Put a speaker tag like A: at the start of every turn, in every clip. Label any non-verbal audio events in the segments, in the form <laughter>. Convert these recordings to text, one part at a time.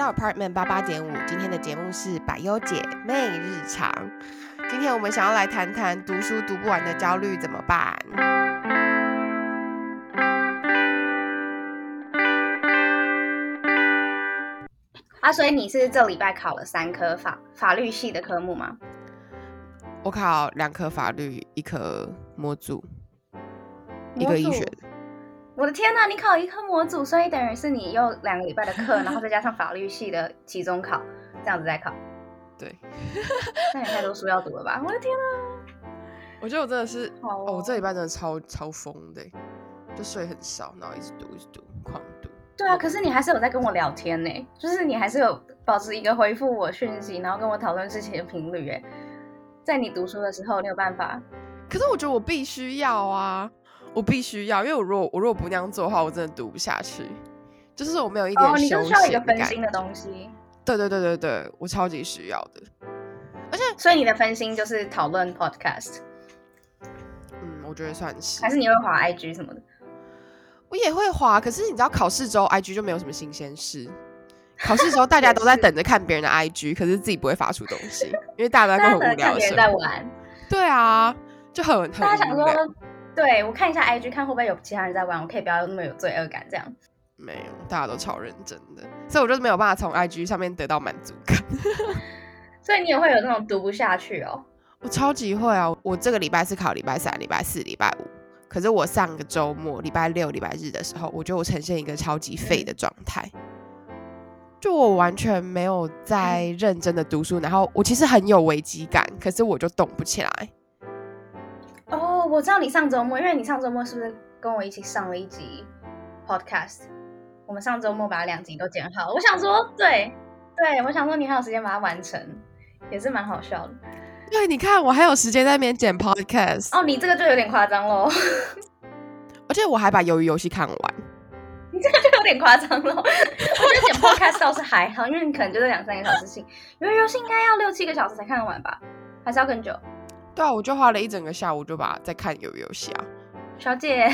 A: 到 Apartment 八八点五，今天的节目是百优姐妹日常。今天我们想要来谈谈读书读不完的焦虑怎么办？
B: 啊，所以你是这礼拜考了三科法法律系的科目吗？
A: 我考两科法律，一科模组，一个医学。
B: 我的天呐，你考一科模组，所以等于是你又两个礼拜的课，然后再加上法律系的期中考，这样子再考。
A: 对，<laughs>
B: 那也太多书要读了吧？我的天呐！
A: 我觉得我真的是，哦，我这礼拜真的超超疯的，就睡很少，然后一直读一直读，狂读。
B: 对啊，可是你还是有在跟我聊天呢，就是你还是有保持一个回复我讯息，然后跟我讨论事情的频率。哎，在你读书的时候，你有办法？
A: 可是我觉得我必须要啊。我必须要，因为我如果我如果不那样做的话，我真的读不下去。就是我没有一点休
B: 息需要一个分心的东西。
A: 对对对对对，我超级需要的。而且，
B: 所以你的分心就是讨论 podcast。
A: 嗯，我觉得算是。
B: 还是你会滑 IG 什么的？
A: 我也会滑，可是你知道考试之后 IG 就没有什么新鲜事。考试之后大家都在等着看别人的 IG，可是自己不会发出东西，因为大家都很无聊。
B: 在玩。
A: 对啊，就很很
B: 大家想说。对我看一下 IG，看会不会有其他人在玩，我可以不要那么有罪恶感这样。
A: 没有，大家都超认真的，所以我就是没有办法从 IG 上面得到满足感。<laughs>
B: 所以你也会有那种读不下去哦？
A: 我超级会啊！我这个礼拜是考礼拜三、礼拜四、礼拜五，可是我上个周末礼拜六、礼拜日的时候，我觉得我呈现一个超级废的状态，就我完全没有在认真的读书，然后我其实很有危机感，可是我就动不起来。
B: 我知道你上周末，因为你上周末是不是跟我一起上了一集 podcast？我们上周末把两集都剪好。我想说，对对，我想说你还有时间把它完成，也是蛮好笑的。
A: 对，你看我还有时间在那边剪 podcast。
B: 哦，你这个就有点夸张喽。
A: 而且我还把鱿鱼游戏看完。<laughs>
B: 你这个就有点夸张了。我觉得剪 podcast 倒是还好，因为你可能就是两三个小时性，鱿鱼游戏应该要六七个小时才看得完吧？还是要更久？
A: 对啊，我就花了一整个下午就把在看游游戏啊，
B: 小姐，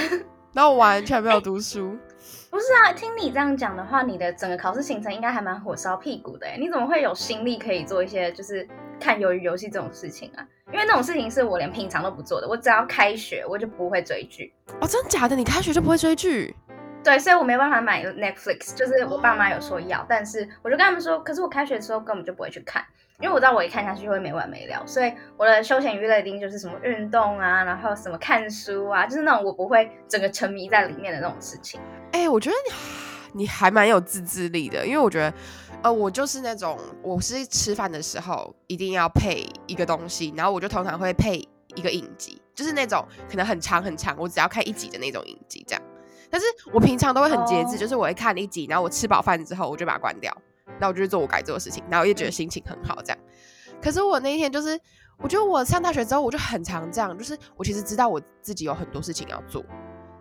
A: 那我完全没有读书。<laughs>
B: 不是啊，听你这样讲的话，你的整个考试行程应该还蛮火烧屁股的哎，你怎么会有心力可以做一些就是看鱿鱼游戏这种事情啊？因为那种事情是我连平常都不做的，我只要开学我就不会追剧。
A: 哦，真的假的？你开学就不会追剧？
B: 对，所以我没办法买 Netflix，就是我爸妈有说要，但是我就跟他们说，可是我开学的时候根本就不会去看。因为我知道我一看下去会没完没了，所以我的休闲娱乐一定就是什么运动啊，然后什么看书啊，就是那种我不会整个沉迷在里面的那种事情。
A: 哎，我觉得你你还蛮有自制力的，因为我觉得，呃，我就是那种我是吃饭的时候一定要配一个东西，然后我就通常会配一个影集，就是那种可能很长很长，我只要看一集的那种影集这样。但是我平常都会很节制，就是我会看一集，然后我吃饱饭之后我就把它关掉。那我就去做我该做的事情，然后也觉得心情很好，这样。可是我那一天就是，我觉得我上大学之后，我就很常这样，就是我其实知道我自己有很多事情要做，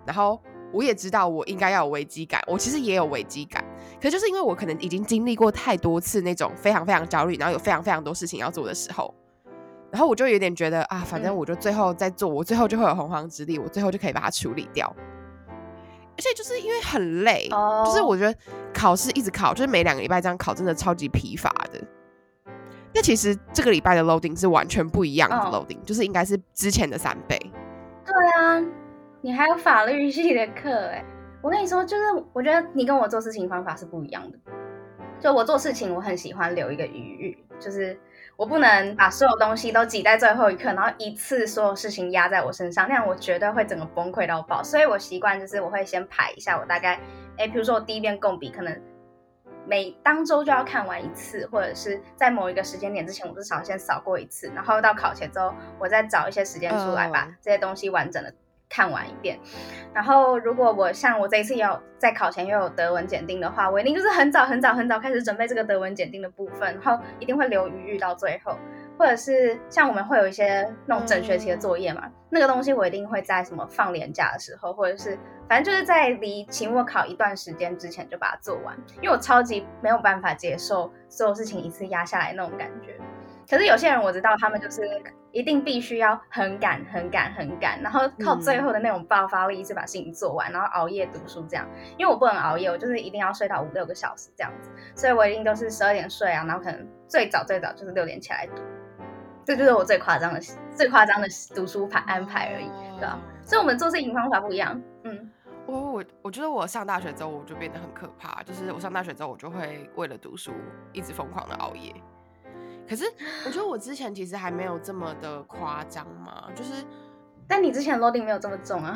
A: 然后我也知道我应该要有危机感，我其实也有危机感。可就是因为我可能已经经历过太多次那种非常非常焦虑，然后有非常非常多事情要做的时候，然后我就有点觉得啊，反正我就最后再做，我最后就会有洪荒之力，我最后就可以把它处理掉。而且就是因为很累，就是我觉得考试一直考，就是每两个礼拜这样考，真的超级疲乏的。那其实这个礼拜的 loading 是完全不一样的 loading，就是应该是之前的三倍。
B: 对啊，你还有法律系的课哎，我跟你说，就是我觉得你跟我做事情方法是不一样的。就我做事情，我很喜欢留一个余裕，就是。我不能把所有东西都挤在最后一刻，然后一次所有事情压在我身上，那样我绝对会整个崩溃到爆。所以我习惯就是我会先排一下，我大概，哎，比如说我第一遍共笔可能每当周就要看完一次，或者是在某一个时间点之前，我至少先扫过一次，然后到考前之后，我再找一些时间出来把这些东西完整的。看完一遍，然后如果我像我这一次要在考前又有德文检定的话，我一定就是很早很早很早开始准备这个德文检定的部分，然后一定会留余裕到最后，或者是像我们会有一些那种整学期的作业嘛，那个东西我一定会在什么放年假的时候，或者是反正就是在离期末考一段时间之前就把它做完，因为我超级没有办法接受所有事情一次压下来那种感觉。可是有些人我知道，他们就是一定必须要很赶、很赶、很赶，然后靠最后的那种爆发力，是把事情做完，然后熬夜读书这样。因为我不能熬夜，我就是一定要睡到五六个小时这样子，所以我一定都是十二点睡啊，然后可能最早最早就是六点起来读，这就是我最夸张的、最夸张的读书排安排而已，对吧？所以我们做事情方法不一样，嗯。
A: 我我我觉得我上大学之后我就变得很可怕，就是我上大学之后我就会为了读书一直疯狂的熬夜。可是我觉得我之前其实还没有这么的夸张嘛，就是，
B: 但你之前 loading 没有这么重啊，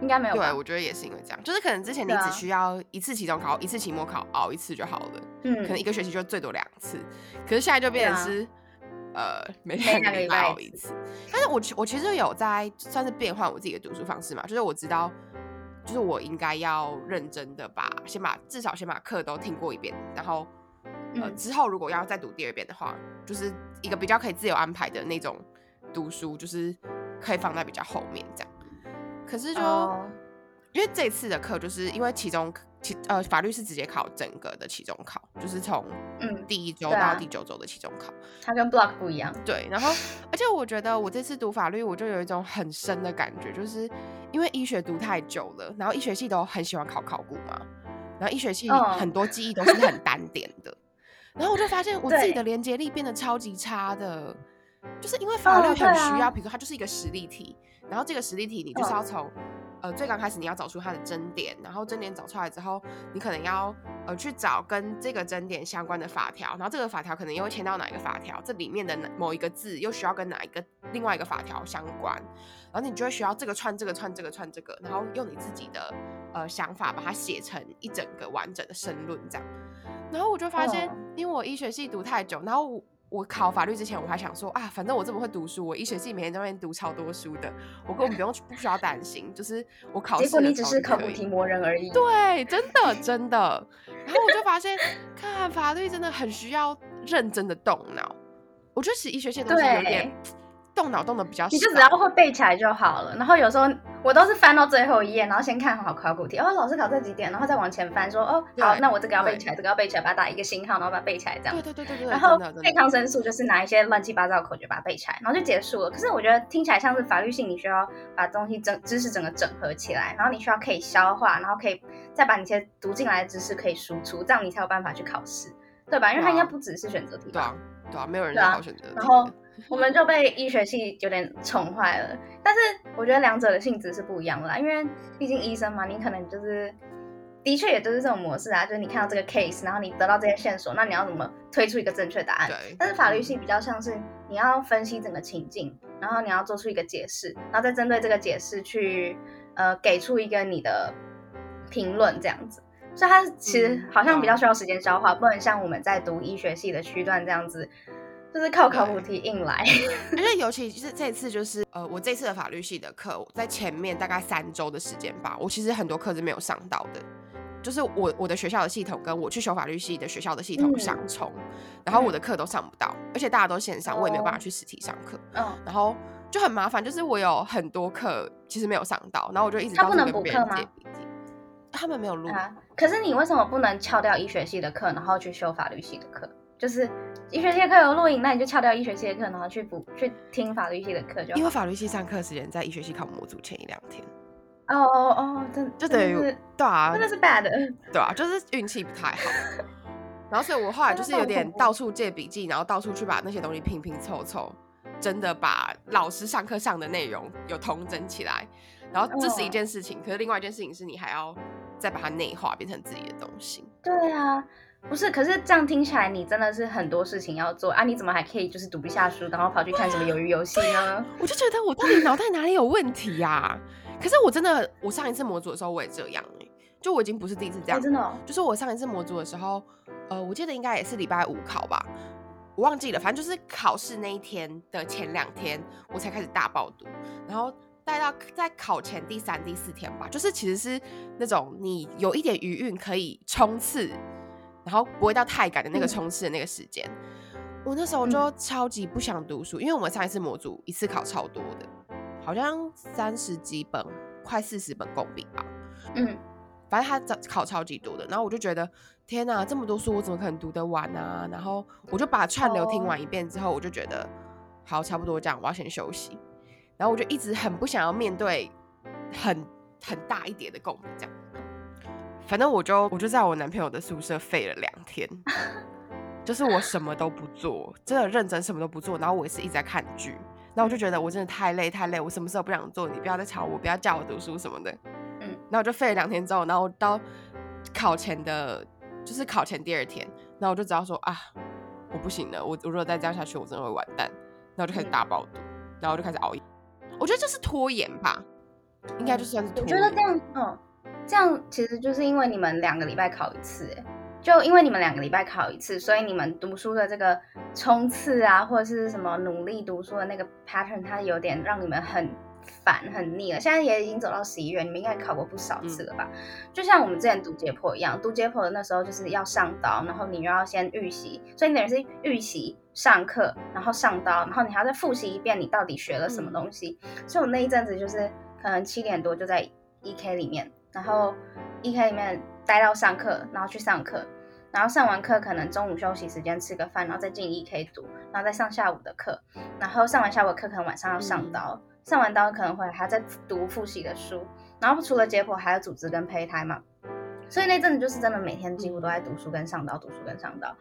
B: 应该没有。
A: 对，我觉得也是因为这样，就是可能之前你只需要一次期中考、一次期末考熬一次就好了，嗯，可能一个学期就最多两次。可是现在就变成是，呃，每两个礼拜熬一次。但是我我其实有在算是变换我自己的读书方式嘛，就是我知道。就是我应该要认真的把先把至少先把课都听过一遍，然后呃之后如果要再读第二遍的话，就是一个比较可以自由安排的那种读书，就是可以放在比较后面这样。可是就因为这次的课就是因为其中。期呃，法律是直接考整个的期中考，就是从嗯第一周到第九周的期中考，
B: 它跟 block 不一样。
A: 对，然后 <laughs> 而且我觉得我这次读法律，我就有一种很深的感觉，就是因为医学读太久了，然后医学系都很喜欢考考古嘛，然后医学系很多记忆都是很单点的，然后我就发现我自己的连接力变得超级差的，就是因为法律很需要，比如说它就是一个实例题，然后这个实例题你就是要从。呃，最刚开始你要找出它的真点，然后真点找出来之后，你可能要呃去找跟这个真点相关的法条，然后这个法条可能又会牵到哪一个法条，这里面的某一个字又需要跟哪一个另外一个法条相关，然后你就会需要这个串这个串这个串这个，然后用你自己的呃想法把它写成一整个完整的申论这样，然后我就发现，因为我医学系读太久，然后。我考法律之前，我还想说啊，反正我这么会读书，我医学系每天在外面读超多书的，我根本不用不需要担心，就是我考试。
B: 结果你只是考古题磨人而已。
A: 对，真的真的。然后我就发现，看法律真的很需要认真的动脑。我觉得其实医学系东西有点。动脑动的比较少，
B: 你就只要会背起来就好了。然后有时候我都是翻到最后一页，然后先看好考古题，哦，老师考这几点，然后再往前翻，说哦，好，那我这个要背起来，这个要背起来，把它打一个星号，然后把它背起来，这样。
A: 对对对对对。
B: 然后背抗生素就是拿一些乱七八糟的口诀把它背起来，然后就结束了。可是我觉得听起来像是法律性，你需要把东西整知识整个整合起来，然后你需要可以消化，然后可以再把你些读进来的知识可以输出，这样你才有办法去考试，对吧？因为它应该不只是选择题。
A: 对啊，对啊，没有人考选择。
B: 然后。<laughs> 我们就被医学系有点宠坏了，但是我觉得两者的性质是不一样的啦，因为毕竟医生嘛，你可能就是的确也就是这种模式啊，就是你看到这个 case，然后你得到这些线索，那你要怎么推出一个正确答案？
A: 对。
B: 但是法律系比较像是你要分析整个情境，然后你要做出一个解释，然后再针对这个解释去呃给出一个你的评论这样子，所以它其实好像比较需要时间消化，不能像我们在读医学系的区段这样子。就是靠考古题硬来，<laughs>
A: 而且尤其是这次，就是呃，我这次的法律系的课，在前面大概三周的时间吧，我其实很多课是没有上到的，就是我我的学校的系统跟我去修法律系的学校的系统相冲，然后我的课都上不到，而且大家都线上，我也没有办法去实体上课，嗯，然后就很麻烦，就是我有很多课其实没有上到，然后我就一直他
B: 不能补课吗？
A: 他们没有录，
B: 可是你为什么不能翘掉医学系的课，然后去修法律系的课？就是医学系课有录影，那你就翘掉医学系的课，然后去补去听法律系的课就。
A: 因为法律系上课时间在医学系考模组前一两天。
B: 哦哦哦，真
A: 就等于对啊，
B: 真的是 bad。
A: 对啊，就是运气不太好。<laughs> 然后所以我后来就是有点到处借笔记，然后到处去把那些东西拼拼凑凑，真的把老师上课上的内容有通整起来。然后这是一件事情，可是另外一件事情是你还要再把它内化变成自己的东西。
B: 对啊。不是，可是这样听起来，你真的是很多事情要做啊！你怎么还可以就是读不下书，然后跑去看什么鱿鱼游戏呢？<laughs>
A: 我就觉得我到底脑袋哪里有问题呀？可是我真的，我上一次模组的时候我也这样哎，就我已经不是第一次这样，
B: 真的，
A: 就是我上一次模组的时候，呃，我记得应该也是礼拜五考吧，我忘记了，反正就是考试那一天的前两天，我才开始大爆读，然后待到在考前第三、第四天吧，就是其实是那种你有一点余韵可以冲刺。然后不会到太赶的那个冲刺的那个时间，我那时候就超级不想读书，因为我们上一次模组一次考超多的，好像三十几本，快四十本共笔吧。嗯，反正他考考超级多的，然后我就觉得天哪，这么多书我怎么可能读得完啊？然后我就把串流听完一遍之后，我就觉得好差不多这样，我要先休息。然后我就一直很不想要面对很很大一叠的共鸣，这样。反正我就我就在我男朋友的宿舍废了两天，就是我什么都不做，真的认真什么都不做，然后我也是一直在看剧。然后我就觉得我真的太累太累，我什么事都不想做，你不要再吵我，不要叫我读书什么的。嗯，然后我就废了两天之后，然后到考前的，就是考前第二天，然后我就知道说啊，我不行了，我我如果再这样下去，我真的会完蛋。然后就开始大爆读，然后就开始熬夜。我觉得这是拖延吧，应该就算是拖延。
B: 我觉得这样，嗯，这样其实就是因为你们两个礼拜考一次，哎。就因为你们两个礼拜考一次，所以你们读书的这个冲刺啊，或者是什么努力读书的那个 pattern，它有点让你们很烦、很腻了。现在也已经走到十一月，你们应该考过不少次了吧？就像我们之前读解剖一样，读解剖的那时候就是要上刀，然后你又要先预习，所以你等于是预习、上课，然后上刀，然后你还要再复习一遍你到底学了什么东西。所以我那一阵子就是可能七点多就在 E K 里面，然后一 K 里面。待到上课，然后去上课，然后上完课可能中午休息时间吃个饭，然后再进一 K 读，然后再上下午的课，然后上完下午的课可能晚上要上刀，上完刀可能会还在读复习的书，然后除了解剖还有组织跟胚胎嘛，所以那阵子就是真的每天几乎都在读书跟上刀，读书跟上刀。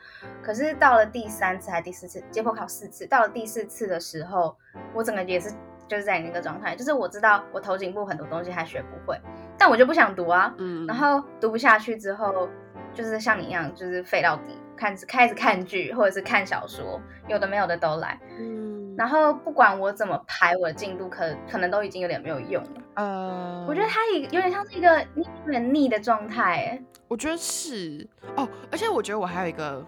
B: 可是到了第三次还第四次解剖考四次，到了第四次的时候，我整个也是。就是在那个状态，就是我知道我头颈部很多东西还学不会，但我就不想读啊。嗯。然后读不下去之后，就是像你一样，就是废到底，看开始看剧或者是看小说，有的没有的都来。嗯。然后不管我怎么排我的进度，可可能都已经有点没有用了。呃，我觉得它也有点像是一个有点腻的状态。
A: 我觉得是哦，而且我觉得我还有一个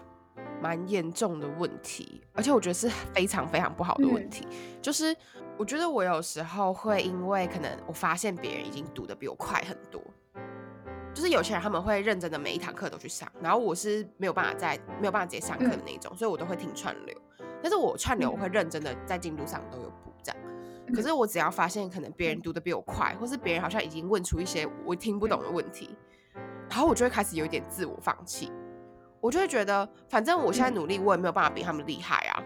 A: 蛮严重的问题，而且我觉得是非常非常不好的问题，就是。我觉得我有时候会因为可能我发现别人已经读的比我快很多，就是有些人他们会认真的每一堂课都去上，然后我是没有办法在没有办法直接上课的那种，所以我都会听串流。但是我串流我会认真的在进度上都有补这样。可是我只要发现可能别人读的比我快，或是别人好像已经问出一些我听不懂的问题，然后我就会开始有一点自我放弃，我就会觉得反正我现在努力我也没有办法比他们厉害啊。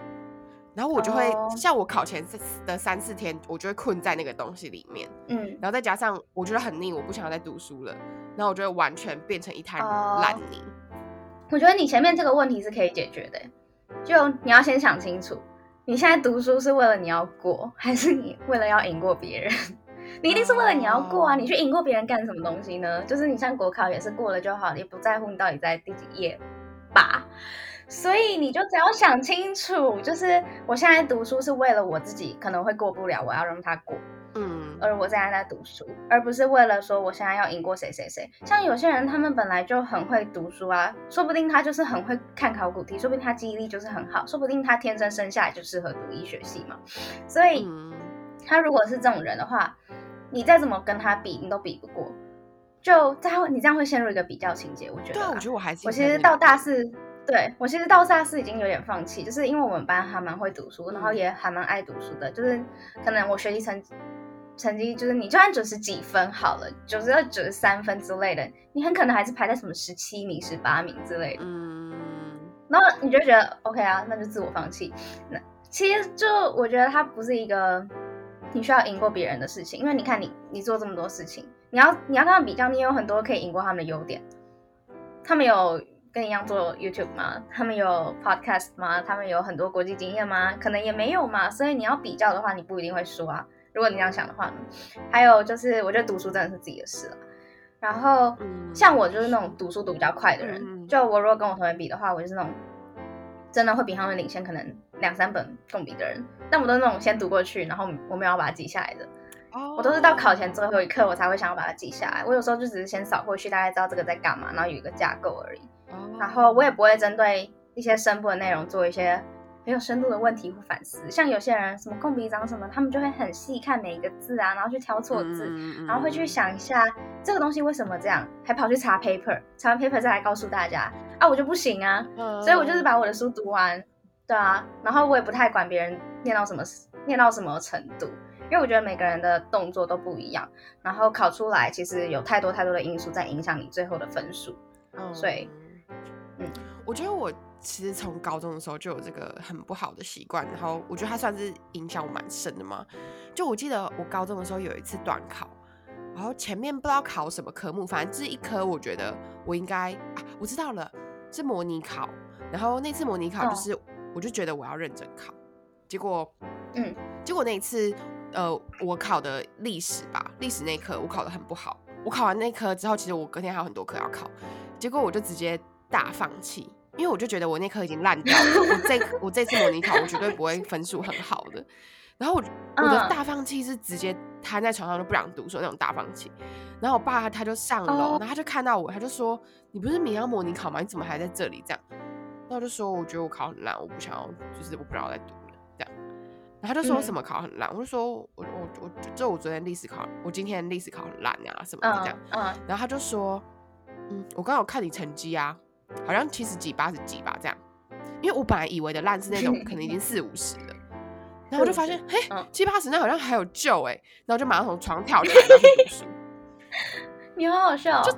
A: 然后我就会像我考前的三四天，我就会困在那个东西里面，嗯，然后再加上我觉得很腻，我不想要再读书了，然后我就会完全变成一滩烂泥。
B: 我觉得你前面这个问题是可以解决的，就你要先想清楚，你现在读书是为了你要过，还是你为了要赢过别人？<laughs> 你一定是为了你要过啊！你去赢过别人干什么东西呢？就是你像国考也是过了就好，也不在乎你到底在第几页吧。所以你就只要想清楚，就是我现在读书是为了我自己可能会过不了，我要让他过，嗯，而我现在在读书，而不是为了说我现在要赢过谁谁谁。像有些人他们本来就很会读书啊，说不定他就是很会看考古题，说不定他记忆力就是很好，说不定他天生生下来就适合读医学系嘛。所以他如果是这种人的话，你再怎么跟他比，你都比不过。就这样，你这样会陷入一个比较情节，我觉得。
A: 对，我觉得我还
B: 我其实到大四。对我其实到大四已经有点放弃，就是因为我们班还蛮会读书，然后也还蛮爱读书的，就是可能我学习成成绩就是你就算九十几分好了，九十二、九十三分之类的，你很可能还是排在什么十七名、十八名之类的。嗯，然后你就觉得 OK 啊，那就自我放弃。那其实就我觉得它不是一个你需要赢过别人的事情，因为你看你你做这么多事情，你要你要跟他比较，你有很多可以赢过他们的优点，他们有。跟你一样做 YouTube 吗？他们有 Podcast 吗？他们有很多国际经验吗？可能也没有嘛。所以你要比较的话，你不一定会输啊。如果你这样想的话呢？还有就是，我觉得读书真的是自己的事了。然后，像我就是那种读书读比较快的人。就我如果跟我同学比的话，我就是那种真的会比他们领先可能两三本共比的人。但我都是那种先读过去，然后我没有把它记下来的。我都是到考前最后一刻，我才会想要把它记下来。我有时候就只是先扫过去，大概知道这个在干嘛，然后有一个架构而已。然后我也不会针对一些深部的内容做一些很有深度的问题或反思。像有些人什么共笔长什么，他们就会很细看每一个字啊，然后去挑错字，然后会去想一下这个东西为什么这样，还跑去查 paper，查完 paper 再来告诉大家啊，我就不行啊。所以我就是把我的书读完，对啊，然后我也不太管别人念到什么念到什么程度。因为我觉得每个人的动作都不一样，然后考出来其实有太多太多的因素在影响你最后的分数。所以，
A: 嗯，我觉得我其实从高中的时候就有这个很不好的习惯，然后我觉得它算是影响我蛮深的嘛。就我记得我高中的时候有一次短考，然后前面不知道考什么科目，反正这一科我觉得我应该啊，我知道了，是模拟考。然后那次模拟考就是，我就觉得我要认真考，结果，嗯，结果那一次，呃，我考的历史吧，历史那科我考的很不好。我考完那科之后，其实我隔天还有很多科要考，结果我就直接大放弃，因为我就觉得我那科已经烂掉了。我这 <laughs> 我这次模拟考我绝对不会分数很好的。然后我我的大放弃是直接瘫在床上就不想读书那种大放弃。然后我爸他就上楼，然后他就看到我，他就说：“你不是明天要模拟考吗？你怎么还在这里？”这样。那我就说，我觉得我考很烂，我不想要，就是我不知道在读。然后他就说什么考很烂，我就说我我我就我昨天历史考，我今天历史考很烂啊什么的这样。嗯。然后他就说，嗯，我刚好看你成绩啊，好像七十几八十几吧这样。因为我本来以为的烂是那种可能已经四五十了，然后我就发现，嘿，七八十那好像还有救哎，然后就马上从床跳起来 <laughs> 去读书。<laughs>
B: 你好好笑。
A: 就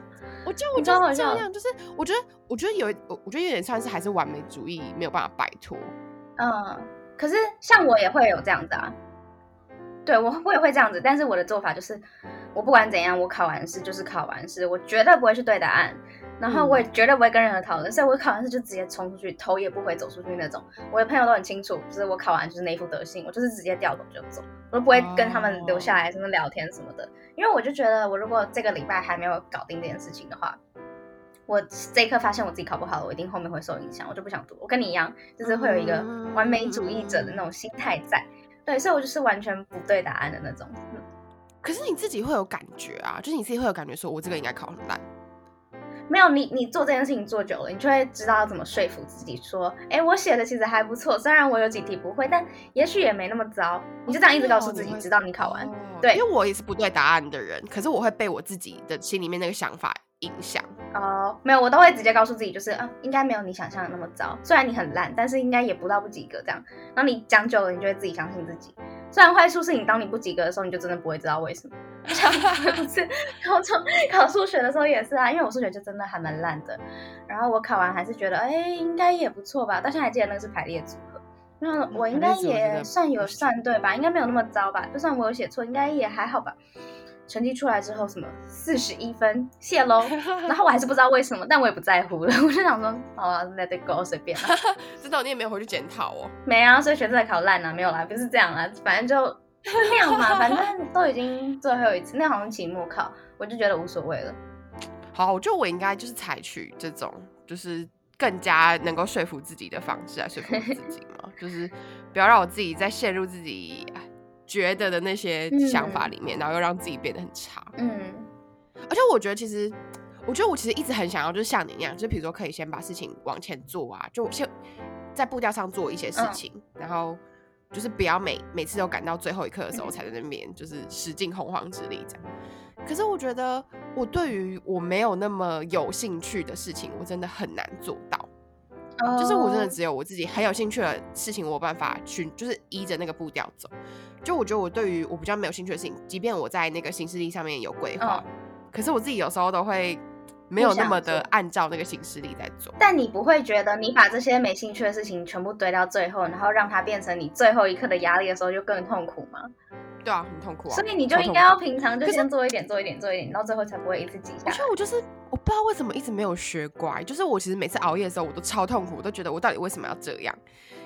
A: 我就我就是这样，就是我觉得，我觉得有，我我觉得有点算是还是完美主义没有办法摆脱。
B: 嗯，可是像我也会有这样子啊，对我我也会这样子，但是我的做法就是，我不管怎样，我考完试就是考完试，我绝对不会去对答案，然后我也绝对不会跟任何讨论，所以我考完试就直接冲出去，头也不回走出去那种。我的朋友都很清楚，就是我考完就是那副德性，我就是直接掉头就走，我都不会跟他们留下来什么聊天什么的。因为我就觉得，我如果这个礼拜还没有搞定这件事情的话，我这一刻发现我自己考不好了，我一定后面会受影响，我就不想读。我跟你一样，就是会有一个完美主义者的那种心态在，对，所以我就是完全不对答案的那种。
A: 可是你自己会有感觉啊，就是你自己会有感觉，说我这个应该考很烂。
B: 没有你，你做这件事情做久了，你就会知道怎么说服自己说，哎，我写的其实还不错，虽然我有几题不会，但也许也没那么糟。你就这样一直告诉自己，直到你考完。对，
A: 因为我也是不对答案的人，可是我会被我自己的心里面那个想法影响。
B: 哦，没有，我都会直接告诉自己，就是啊，应该没有你想象的那么糟，虽然你很烂，但是应该也不到不及格这样。然后你讲久了，你就会自己相信自己。虽然坏处是你当你不及格的时候，你就真的不会知道为什么。像不是高中考数学的时候也是啊，因为我数学就真的还蛮烂的。然后我考完还是觉得，哎，应该也不错吧。到现在还记得那个是排列组合，那我应该也算有算对吧？应该没有那么糟吧？就算我有写错，应该也还好吧。成绩出来之后，什么四十一分，谢喽。<laughs> 然后我还是不知道为什么，但我也不在乎了。<laughs> 我就想说，好啊，let it go，随便了。<laughs>
A: 知道你也没有回去检讨哦。
B: 没啊，所以学这考烂了，没有啦，不是这样啊，反正就那样嘛，反正都已经最后一次，那好像期末考，我就觉得无所谓了。
A: 好，我觉得我应该就是采取这种，就是更加能够说服自己的方式来说服自己嘛，就是不要让我自己再陷入自己。觉得的那些想法里面，然后又让自己变得很差。嗯，而且我觉得其实，我觉得我其实一直很想要，就是像你那样，就是比如说可以先把事情往前做啊，就先在步调上做一些事情，然后就是不要每每次都赶到最后一刻的时候才在那边就是使尽洪荒之力这样。可是我觉得我对于我没有那么有兴趣的事情，我真的很难做到。就是我真的只有我自己很有兴趣的事情，我有办法去就是依着那个步调走。就我觉得我对于我比较没有兴趣的事情，即便我在那个行事历上面有规划，可是我自己有时候都会没有那么的按照那个行事历在做。
B: 但你不会觉得你把这些没兴趣的事情全部堆到最后，然后让它变成你最后一刻的压力的时候，就更痛苦吗？
A: 对啊，很痛苦啊。
B: 所以你就应该要平常就先做一点，做一点，做一点，到最后才不会一次挤下。
A: 我觉得我就是我不知道为什么一直没有学乖，就是我其实每次熬夜的时候我都超痛苦，我都觉得我到底为什么要这样。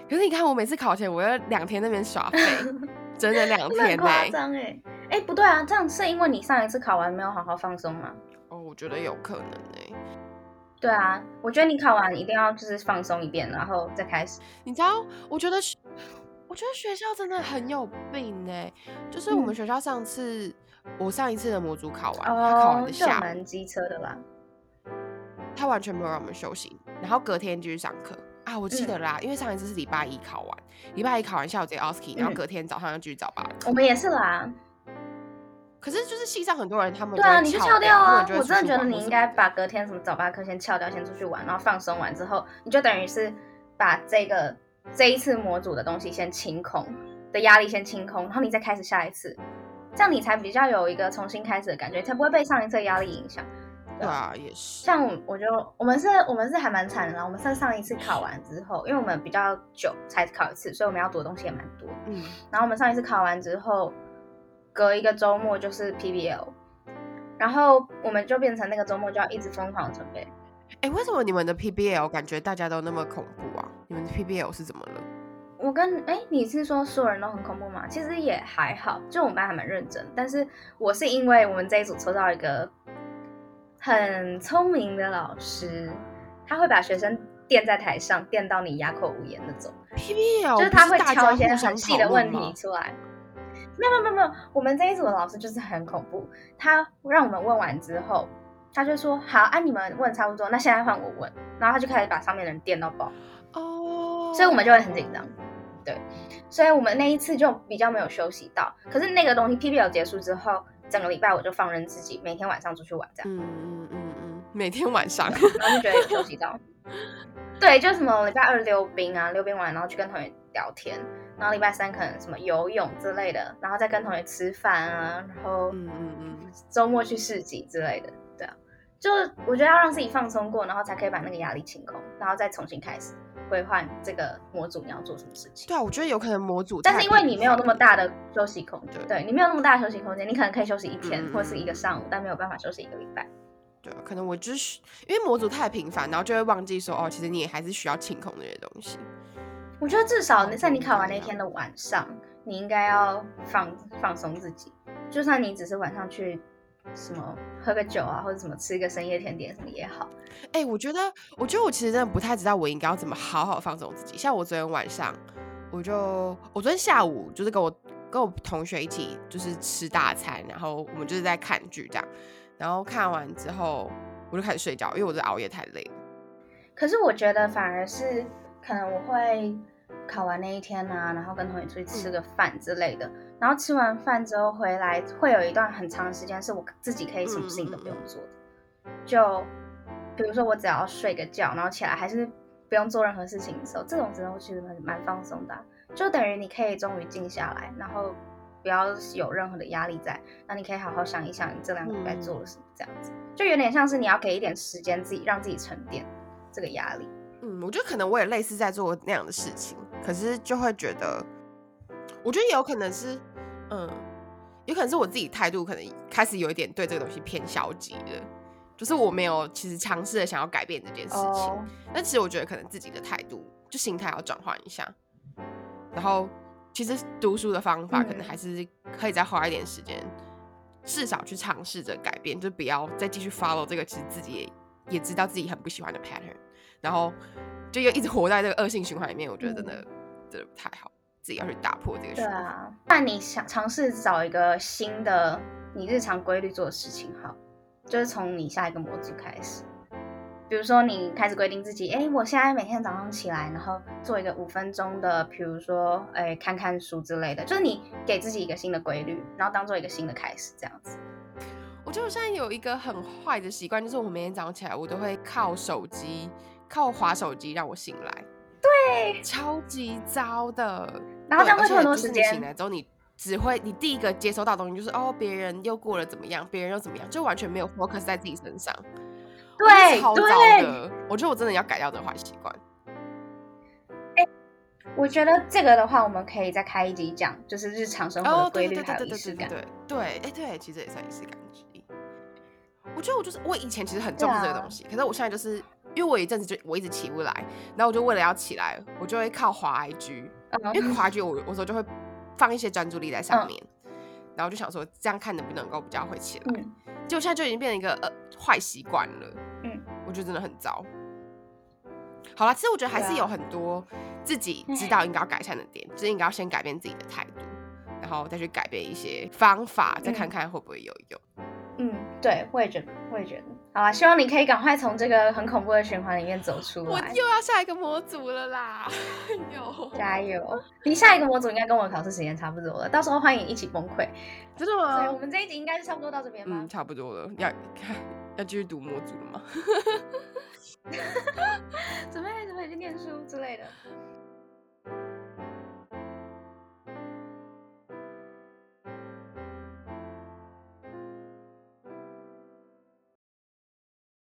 A: 可是你看我每次考前，我要两天那边耍废。<laughs> 整整两天
B: 夸张哎哎不对啊，这样是因为你上一次考完没有好好放松吗？
A: 哦，我觉得有可能哎。
B: 对啊，我觉得你考完一定要就是放松一遍，然后再开始。
A: 你知道，我觉得我觉得学校真的很有病哎，就是我们学校上次我上一次的模组考完，他考完的下
B: 蛮机车的啦，
A: 他完全没有让我们休息，然后隔天继续上课。啊，我记得啦，因为上一次是礼拜一考完，礼拜一考完下午直接 OSKI，然后隔天早上要继续早八。
B: 我们也是啦。
A: 可是就是系上很多人，他们
B: 对啊，你就翘掉啊！我真的觉得你应该把隔天什么早八课先翘掉，先出去玩，然后放松完之后，你就等于是把这个这一次模组的东西先清空，的压力先清空，然后你再开始下一次，这样你才比较有一个重新开始的感觉，才不会被上一次的压力影响。
A: 对啊，也是。
B: 像我，我就我们是，我们是还蛮惨的啦。我们是上一次考完之后，因为我们比较久才考一次，所以我们要读的东西也蛮多。嗯。然后我们上一次考完之后，隔一个周末就是 PBL，然后我们就变成那个周末就要一直疯狂准备。
A: 哎，为什么你们的 PBL 感觉大家都那么恐怖啊？你们的 PBL 是怎么了？
B: 我跟哎，你是说所有人都很恐怖吗？其实也还好，就我们班还蛮认真。但是我是因为我们这一组抽到一个。很聪明的老师，他会把学生垫在台上，垫到你哑口无言那种。
A: PBL
B: 就是他会挑一些很细的问题出来。没有没有没有没有，我们这一组的老师就是很恐怖。他让我们问完之后，他就说：“好，啊你们问差不多，那现在换我问。”然后他就开始把上面的人垫到爆。哦。所以我们就会很紧张。对。所以我们那一次就比较没有休息到。可是那个东西 P P L 结束之后。整个礼拜我就放任自己，每天晚上出去玩，这样。嗯嗯
A: 嗯嗯，每天晚上，
B: 然后就觉得有休息到。<laughs> 对，就什么礼拜二溜冰啊，溜冰完然后去跟同学聊天，然后礼拜三可能什么游泳之类的，然后再跟同学吃饭啊，然后嗯嗯嗯，周末去市集之类的，对啊，就我觉得要让自己放松过，然后才可以把那个压力清空，然后再重新开始。规划这个模组你要做什么事情？
A: 对啊，我觉得有可能模组，
B: 但是因为你没有那么大的休息空间，对你没有那么大的休息空间，你可能可以休息一天或是一个上午，但没有办法休息一个礼拜。
A: 对啊，可能我就是因为模组太频繁，然后就会忘记说哦，其实你也还是需要清空那些东西。
B: 我觉得至少在你考完那天的晚上，你应该要放放松自己，就算你只是晚上去。什么喝个酒啊，或者什么吃一个深夜甜点什么也好。
A: 哎，我觉得，我觉得我其实真的不太知道我应该要怎么好好放松自己。像我昨天晚上，我就我昨天下午就是跟我跟我同学一起就是吃大餐，然后我们就是在看剧这样，然后看完之后我就开始睡觉，因为我这熬夜太累了。
B: 可是我觉得反而是可能我会。考完那一天啊，然后跟同学出去吃个饭之类的，然后吃完饭之后回来，会有一段很长时间是我自己可以什么事情都不用做的。就比如说我只要睡个觉，然后起来还是不用做任何事情的时候，这种时候其实蛮蛮放松的。就等于你可以终于静下来，然后不要有任何的压力在，那你可以好好想一想你这两个礼拜做了什么，这样子就有点像是你要给一点时间自己，让自己沉淀这个压力。
A: 嗯，我觉得可能我也类似在做那样的事情。可是就会觉得，我觉得有可能是，嗯，有可能是我自己态度可能开始有一点对这个东西偏消极了，就是我没有其实尝试的想要改变这件事情。但其实我觉得可能自己的态度就心态要转换一下，然后其实读书的方法可能还是可以再花一点时间，至少去尝试着改变，就不要再继续 follow 这个其实自己也也知道自己很不喜欢的 pattern，然后就又一直活在这个恶性循环里面，我觉得真的。真的不太好，自己要去打破这个。
B: 对啊，那你想尝试找一个新的你日常规律做的事情，好，就是从你下一个模组开始。比如说，你开始规定自己，哎，我现在每天早上起来，然后做一个五分钟的，比如说，哎，看看书之类的，就是你给自己一个新的规律，然后当做一个新的开始，这样子。
A: 我觉得我现在有一个很坏的习惯，就是我每天早上起来，我都会靠手机，靠滑手机让我醒来。
B: 对，
A: 超级糟的。
B: 然后这样会很多时间。
A: 醒来之后，你只会你第一个接收到东西就是哦，别人又过了怎么样，别人又怎么样，就完全没有 focus 在自己身上。
B: 对，
A: 超糟的。我觉得我真的要改掉这个坏习惯。
B: 哎，我觉得这个的话，我们可以再开一集讲，就是日常生活的规律还有仪式感。
A: 对对，哎对，其实也算仪式感之一。我觉得我就是我以前其实很重视这个东西，可是我现在就是。因为我一阵子就我一直起不来，然后我就为了要起来，我就会靠滑 IG，因为滑 IG 我我说就会放一些专注力在上面，然后就想说这样看能不能够比较会起来，结果现在就已经变成一个呃坏习惯了，嗯，我觉得真的很糟。好了，其实我觉得还是有很多自己知道应该要改善的点，就是应该要先改变自己的态度，然后再去改变一些方法，再看看会不会有用。
B: 嗯，对，我也觉得，我也觉得。好啦，希望你可以赶快从这个很恐怖的循环里面走出来。
A: 我又要下一个模组了啦，<laughs>
B: 加油！你下一个模组应该跟我考试时间差不多了，到时候欢迎一起崩溃。
A: 真的吗？
B: 我们这一集应该是差不多到这边
A: 吗？差不多了，要 <laughs> 要继续读模组了吗？<laughs>
B: 准备准备去念书之类的。